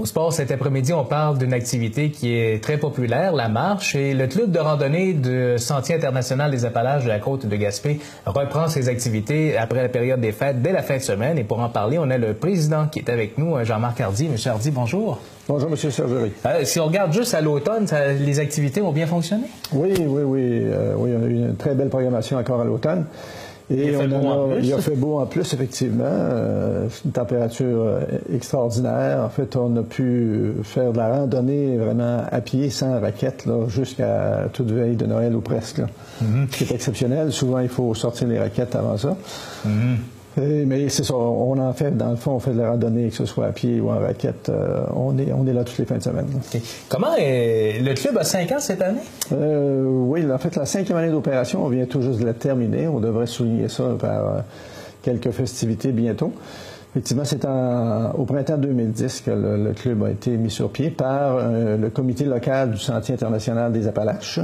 Au sport, cet après-midi, on parle d'une activité qui est très populaire, la marche, et le club de randonnée de Sentier international des Appalaches de la côte de Gaspé reprend ses activités après la période des fêtes dès la fin de semaine. Et pour en parler, on a le président qui est avec nous, Jean-Marc Hardy. Monsieur Hardy, bonjour. Bonjour, Monsieur Sergerie. Euh, si on regarde juste à l'automne, les activités ont bien fonctionné? Oui, oui, oui. Euh, oui, on a eu une très belle programmation encore à l'automne. Et il, a fait beau en plus. il a fait beau en plus, effectivement. Euh, une température euh, extraordinaire. En fait, on a pu faire de la randonnée vraiment à pied, sans raquette, jusqu'à toute veille de Noël ou presque. Là. Mm-hmm. Ce qui est exceptionnel. Souvent, il faut sortir les raquettes avant ça. Mm-hmm. Euh, mais c'est ça, on en fait, dans le fond, on fait de la randonnée, que ce soit à pied ou en raquette. Euh, on, est, on est là toutes les fins de semaine. Comment est... le club a cinq ans cette année? Euh, oui, en fait, la cinquième année d'opération, on vient tout juste de la terminer. On devrait souligner ça par quelques festivités bientôt. Effectivement, c'est au printemps 2010 que le, club a été mis sur pied par le comité local du Sentier international des Appalaches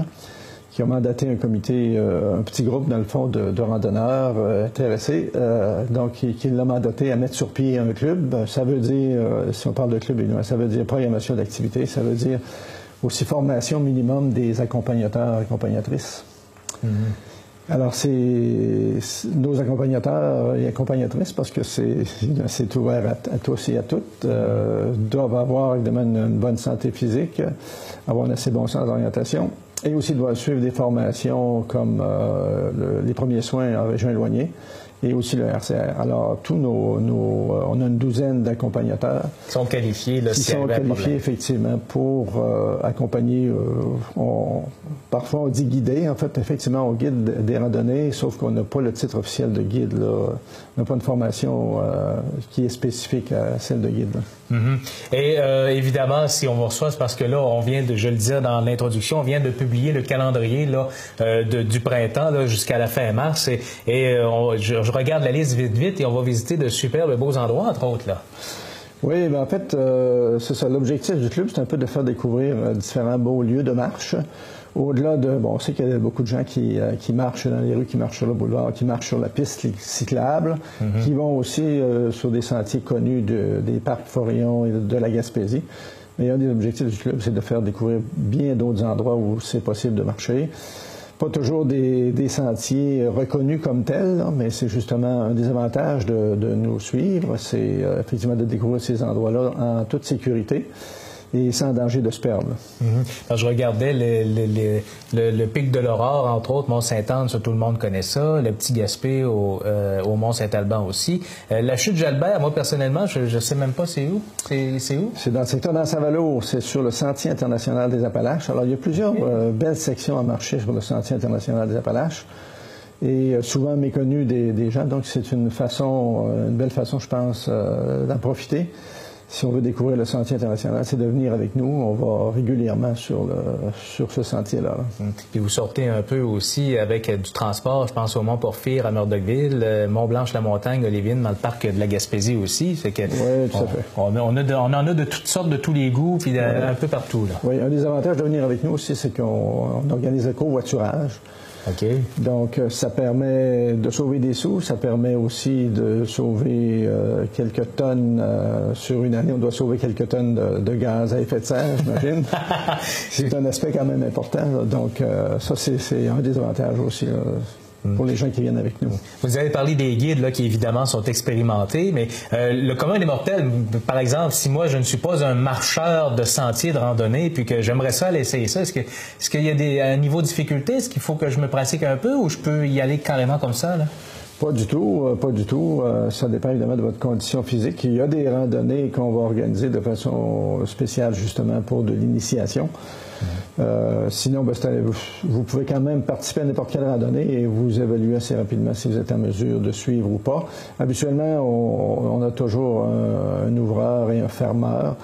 qui a mandaté un comité, euh, un petit groupe, dans le fond, de, randonneurs euh, intéressés, euh, donc qui, l'a mandaté à mettre sur pied un club. Ça veut dire, si on parle de club, ça veut dire programmation d'activité, ça veut dire aussi formation minimum des accompagnateurs et accompagnatrices. Mm-hmm. Alors, c'est nos accompagnateurs et accompagnatrices, parce que c'est ouvert à, tous et à toutes, doivent avoir évidemment une, bonne santé physique, avoir un assez bon sens d'orientation, et aussi doivent suivre des formations comme euh, les premiers soins en région éloignée et aussi le RCR. Alors, tous nos, euh, on a une douzaine d'accompagnateurs. Qui sont qualifiés, là, Qui sont qualifiés, effectivement, pour euh, accompagner, parfois on dit guider, en fait, effectivement, on guide des randonnées, sauf qu'on n'a pas le titre officiel de guide, là. On n'a pas une formation qui est spécifique à celle de guide. Mm-hmm. Et euh, évidemment, si on vous reçoit, c'est parce que là, on vient de, je le disais dans l'introduction, on vient de publier le calendrier là, euh, du printemps jusqu'à la fin mars. Et, euh, je, regarde la liste vite, vite, et on va visiter de superbes beaux endroits, entre autres. là. Oui, ben en fait, c'est ça. L'objectif du club, c'est un peu de faire découvrir différents beaux lieux de marche. Au-delà de, bon, on sait qu'il y a beaucoup de gens qui, euh, qui, marchent dans les rues, qui marchent sur le boulevard, qui marchent sur la piste cyclable, mhm. qui vont aussi euh, sur des sentiers connus de, des parcs forillons et de, la Gaspésie. Mais un des objectifs du club, c'est de faire découvrir bien d'autres endroits où c'est possible de marcher. Pas toujours des, des sentiers reconnus comme tels, mais c'est justement un des avantages de, de nous suivre, c'est euh, effectivement de découvrir ces endroits-là en toute sécurité et sans danger de se perdre. Mhm. je regardais le, pic de l'Aurore, entre autres, Mont-Saint-Anne, tout le monde connaît ça, le petit Gaspé au, euh, Mont-Saint-Alban aussi. Euh, la chute Jalbert, moi personnellement, je ne sais même pas c'est où. C'est où? C'est dans le secteur d'Anse-Valour, c'est sur le Sentier international des Appalaches. Alors, il y a plusieurs euh, belles sections à marcher sur le Sentier international des Appalaches et souvent méconnues des, des gens. Donc, c'est une façon, une belle façon, je pense, d'en profiter si on veut découvrir le sentier international, c'est de venir avec nous. On va régulièrement sur, le, sur ce sentier-là. Hum. Puis vous sortez un peu aussi avec du transport. Je pense au Mont Porphyre à Murdochville, euh, Mont-Blanche-la-Montagne, Olivine, dans le parc de la Gaspésie aussi. que oui, tout à fait. On, on, en a de toutes sortes, de tous les goûts, puis un peu partout. Là. Oui, un des avantages de venir avec nous aussi, c'est qu'on organise le covoiturage. Donc, euh, ça permet de sauver des sous, ça permet aussi de sauver euh, quelques tonnes. Euh, sur une année, on doit sauver quelques tonnes de, gaz à effet de serre, j'imagine. c'est un aspect quand même important. Donc, ça, c'est un des avantages aussi pour les gens qui viennent avec nous. Vous avez parlé des guides qui évidemment sont expérimentés, mais euh, le commun des mortels, par exemple, si moi je ne suis pas un marcheur de sentier de randonnée, puis que j'aimerais ça aller essayer ça, est-ce qu'il est qu'il y a des, un de difficulté? Est-ce qu'il faut que je me pratique un peu ou je peux y aller carrément comme ça? Pas du tout, euh, pas du tout. Euh, ça dépend évidemment de votre condition physique. Il y a des randonnées qu'on va organiser de façon spéciale justement pour de l'initiation. Euh, sinon, ben, vous, pouvez quand même participer à n'importe quelle randonnée et vous évaluer assez rapidement si vous êtes en mesure de suivre ou pas. Habituellement, on, a toujours un, ouvreur et un fermeur.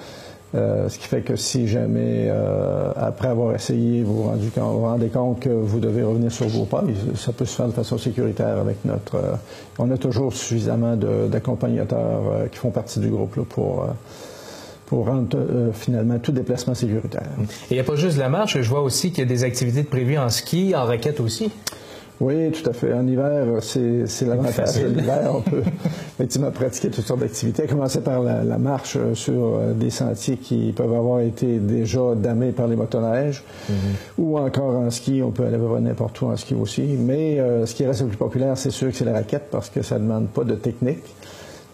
Euh, ce qui fait que si jamais, euh, après avoir essayé, vous vous, rendez compte que vous devez revenir sur vos pas, ça peut se faire de façon sécuritaire avec notre... on a toujours suffisamment d'accompagnateurs qui font partie du groupe là, pour pour rendre euh, finalement tout déplacement sécuritaire. Et il n'y a pas juste la marche, je vois aussi qu'il y a des activités prévues en ski, en raquette aussi. Oui, tout à fait. En hiver, c'est l'avantage de l'hiver. On peut effectivement pratiquer toutes sortes d'activités, à commencer par la, marche euh, sur euh, des sentiers qui peuvent avoir été déjà damés par les motoneiges, mm-hmm. ou encore en ski. On peut aller n'importe où en ski aussi. Mais euh, ce qui reste le plus populaire, c'est sûr que c'est la raquette parce que ça ne demande pas de technique.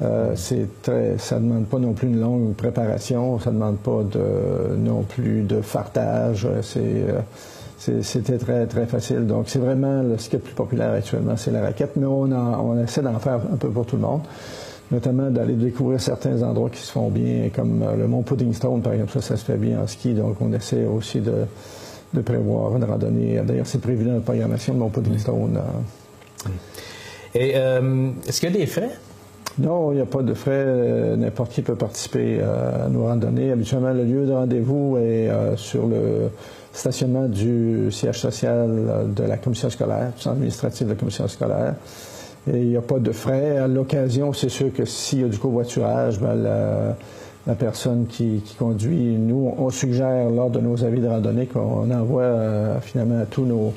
Euh, ça ne demande pas non plus une longue préparation, ça ne demande pas de, non plus de fartage. C'est c'était très, très facile. Donc, c'est vraiment qui est le plus populaire actuellement, c'est la raquette, mais on, on essaie d'en faire un peu pour tout le monde, notamment d'aller découvrir certains endroits qui se font bien, comme euh, le mont Puddingstone, par exemple, ça, ça se fait bien en ski, donc on essaie aussi de, de prévoir une randonnée. D'ailleurs, c'est prévu dans la programmation de mont Puddingstone. Euh. Et euh, est-ce qu'il y a des frais? Non, il n'y a pas de frais. N'importe qui peut participer à nos randonnées. Habituellement, le lieu de rendez-vous est sur le stationnement du siège social de la commission scolaire, du centre administratif de la commission scolaire. Et il n'y a pas de frais. À l'occasion, c'est sûr que s'il y a du covoiturage, ben la, personne qui, conduit, nous, on suggère lors de nos avis de randonnée qu'on envoie euh, finalement à tous nos,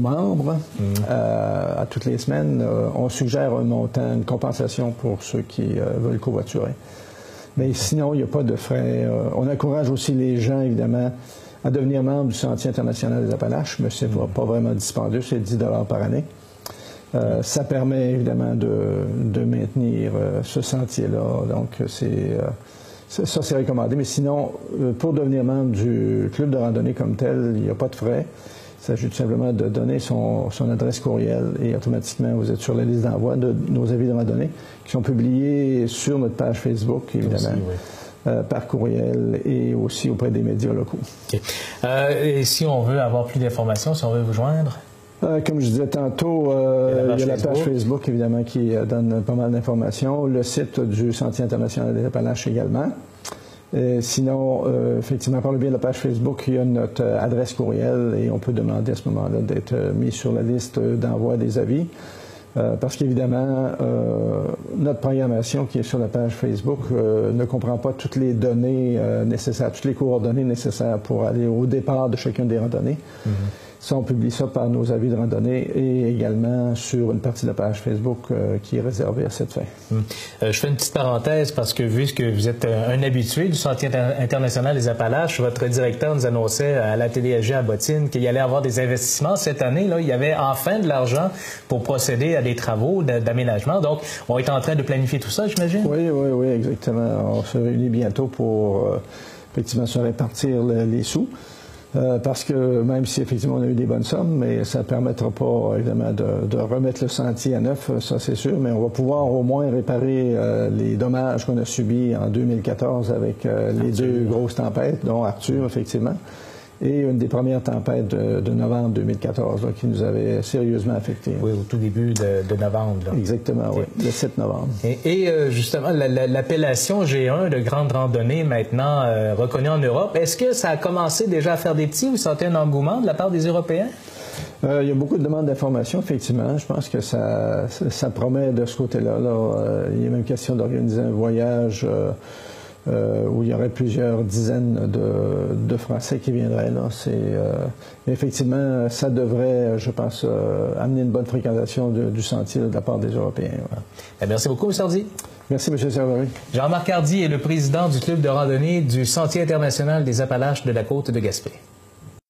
membres, mmh. euh, à toutes les semaines, euh, on suggère un montant, une compensation pour ceux qui veulent covoiturer. Mais sinon, il n'y a pas de frais. on encourage aussi les gens, évidemment, à devenir membre du Sentier international des Appalaches, mais ce n'est pas vraiment dispendieux, c'est 10 par année. Euh, ça permet évidemment de, maintenir euh, ce sentier-là. Donc, c'est, euh, ça, c'est recommandé. Mais sinon, pour devenir membre du club de randonnée comme tel, il n'y a pas de frais. Il s'agit tout simplement de donner son, adresse courriel et automatiquement, vous êtes sur la liste d'envoi de nos avis de randonnée qui sont publiés sur notre page Facebook, évidemment. Euh, par courriel et aussi auprès des médias locaux. Euh, et si on veut avoir plus d'informations, si on veut vous joindre? Euh, comme je disais tantôt, il y a la page, Facebook. évidemment qui donne pas mal d'informations, le site du Sentier international des Appalaches également. sinon, effectivement, par le biais de la page Facebook, il y a notre adresse courriel et on peut demander à ce moment-là d'être mis sur la liste d'envoi des avis. Euh, parce qu'évidemment, euh, notre programmation qui est sur la page Facebook euh, ne comprend pas toutes les données nécessaires, toutes les coordonnées nécessaires pour aller au départ de chacune des randonnées. Mm-hmm. Ça, on publie ça par nos avis de randonnée et également sur une partie de la page Facebook euh, qui est réservée à cette fin. Hum. Euh, je fais une petite parenthèse parce que vu que vous êtes un, habitué du Sentier international des Appalaches, votre directeur nous annonçait à la TDSG à Bottine qu'il y allait avoir des investissements cette année. Là, il y avait enfin de l'argent pour procéder à des travaux d'aménagement. Donc, on est en train de planifier tout ça, j'imagine? Oui, oui, oui, exactement. On se réunit bientôt pour euh, effectivement se répartir les sous. Euh, parce que même si effectivement on a eu des bonnes sommes, mais ça ne permettra pas évidemment de, remettre le sentier à neuf, ça c'est sûr, mais on va pouvoir au moins réparer euh, les dommages qu'on a subis en 2014 avec euh, les deux grosses tempêtes, dont Arthur effectivement et une des premières tempêtes de, novembre 2014 qui nous avait sérieusement affectés. Oui, au tout début de, novembre. Exactement, oui, le 7 novembre. Et, euh, justement, l'appellation G1 de grande randonnée maintenant euh, reconnue en Europe, est-ce que ça a commencé déjà à faire des petits? Vous sentez un engouement de la part des Européens? Euh, il y a beaucoup de demandes d'informations, effectivement. Je pense que ça, ça, promet de ce côté-là. Là. il y a même question d'organiser un voyage euh, où il y aurait plusieurs dizaines de, Français qui viendraient. Là. C'est, euh, effectivement, ça devrait, je pense, euh, amener une bonne fréquentation du sentier de la part des Européens. Eh, merci beaucoup, M. Hardy. Merci, M. Servary. Jean-Marc Hardy est le président du club de randonnée du Sentier international des Appalaches de la côte de Gaspé.